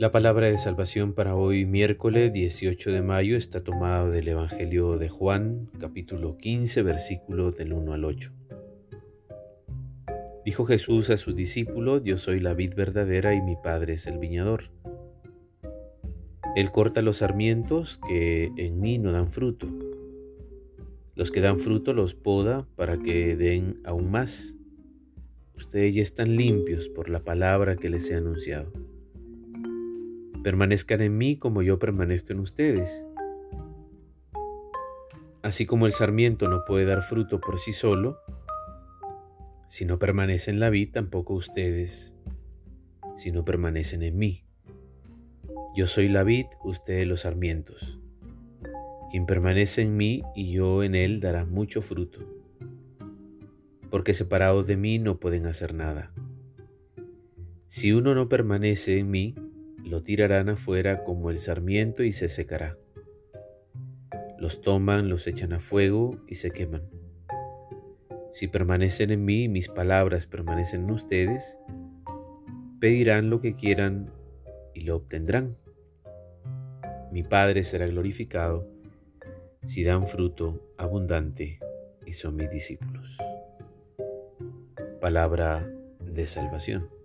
La palabra de salvación para hoy miércoles 18 de mayo está tomada del Evangelio de Juan, capítulo 15, versículos del 1 al 8. Dijo Jesús a sus discípulos, yo soy la vid verdadera y mi Padre es el viñador. Él corta los sarmientos que en mí no dan fruto. Los que dan fruto los poda para que den aún más. Ustedes ya están limpios por la palabra que les he anunciado. Permanezcan en mí como yo permanezco en ustedes. Así como el sarmiento no puede dar fruto por sí solo, si no permanece en la vid, tampoco ustedes, si no permanecen en mí. Yo soy la vid, ustedes los sarmientos. Quien permanece en mí y yo en él dará mucho fruto, porque separados de mí no pueden hacer nada. Si uno no permanece en mí, lo tirarán afuera como el sarmiento y se secará. Los toman, los echan a fuego y se queman. Si permanecen en mí y mis palabras permanecen en ustedes, pedirán lo que quieran y lo obtendrán. Mi Padre será glorificado si dan fruto abundante y son mis discípulos. Palabra de salvación.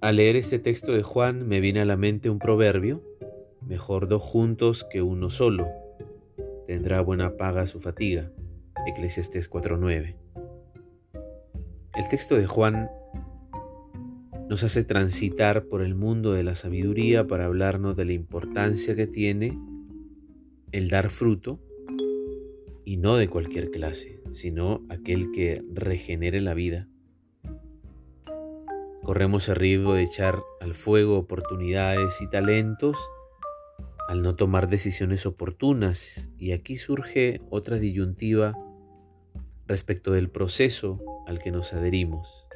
Al leer este texto de Juan me viene a la mente un proverbio, mejor dos juntos que uno solo, tendrá buena paga su fatiga, Eclesiastés 4.9. El texto de Juan nos hace transitar por el mundo de la sabiduría para hablarnos de la importancia que tiene el dar fruto, y no de cualquier clase, sino aquel que regenere la vida Corremos el riesgo de echar al fuego oportunidades y talentos al no tomar decisiones oportunas. Y aquí surge otra disyuntiva respecto del proceso al que nos adherimos.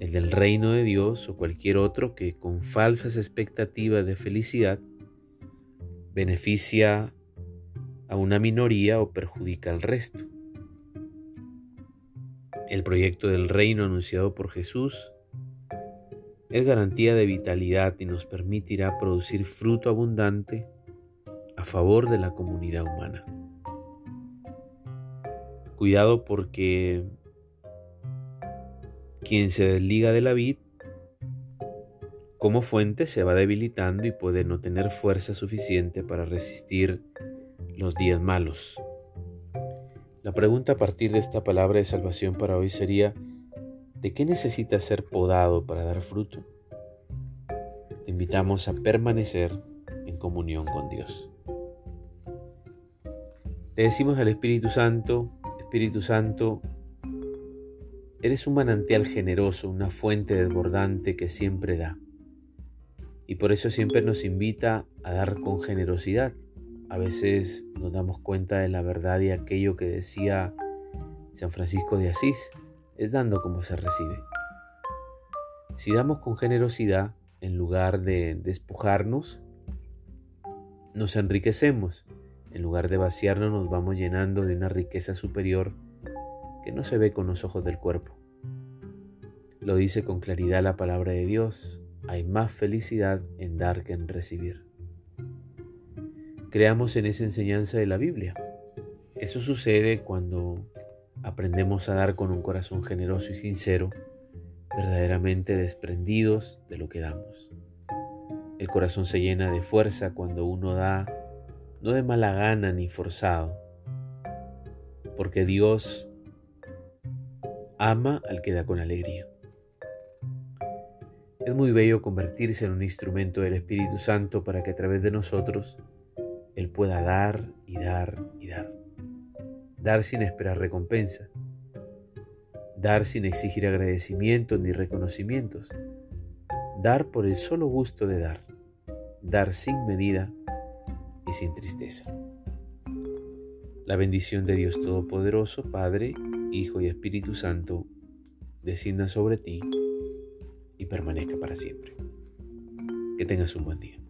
El del reino de Dios o cualquier otro que con falsas expectativas de felicidad beneficia a una minoría o perjudica al resto. El proyecto del reino anunciado por Jesús es garantía de vitalidad y nos permitirá producir fruto abundante a favor de la comunidad humana. Cuidado porque quien se desliga de la vid como fuente se va debilitando y puede no tener fuerza suficiente para resistir los días malos. La pregunta a partir de esta palabra de salvación para hoy sería, ¿de qué necesita ser podado para dar fruto? Te invitamos a permanecer en comunión con Dios. Le decimos al Espíritu Santo, Espíritu Santo, eres un manantial generoso, una fuente desbordante que siempre da. Y por eso siempre nos invita a dar con generosidad a veces nos damos cuenta de la verdad y aquello que decía San Francisco de Asís, es dando como se recibe. Si damos con generosidad, en lugar de despojarnos, nos enriquecemos. En lugar de vaciarnos, nos vamos llenando de una riqueza superior que no se ve con los ojos del cuerpo. Lo dice con claridad la palabra de Dios. Hay más felicidad en dar que en recibir creamos en esa enseñanza de la Biblia. Eso sucede cuando aprendemos a dar con un corazón generoso y sincero, verdaderamente desprendidos de lo que damos. El corazón se llena de fuerza cuando uno da, no de mala gana ni forzado, porque Dios ama al que da con alegría. Es muy bello convertirse en un instrumento del Espíritu Santo para que a través de nosotros él pueda dar y dar y dar. Dar sin esperar recompensa. Dar sin exigir agradecimientos ni reconocimientos. Dar por el solo gusto de dar. Dar sin medida y sin tristeza. La bendición de Dios Todopoderoso, Padre, Hijo y Espíritu Santo, descienda sobre ti y permanezca para siempre. Que tengas un buen día.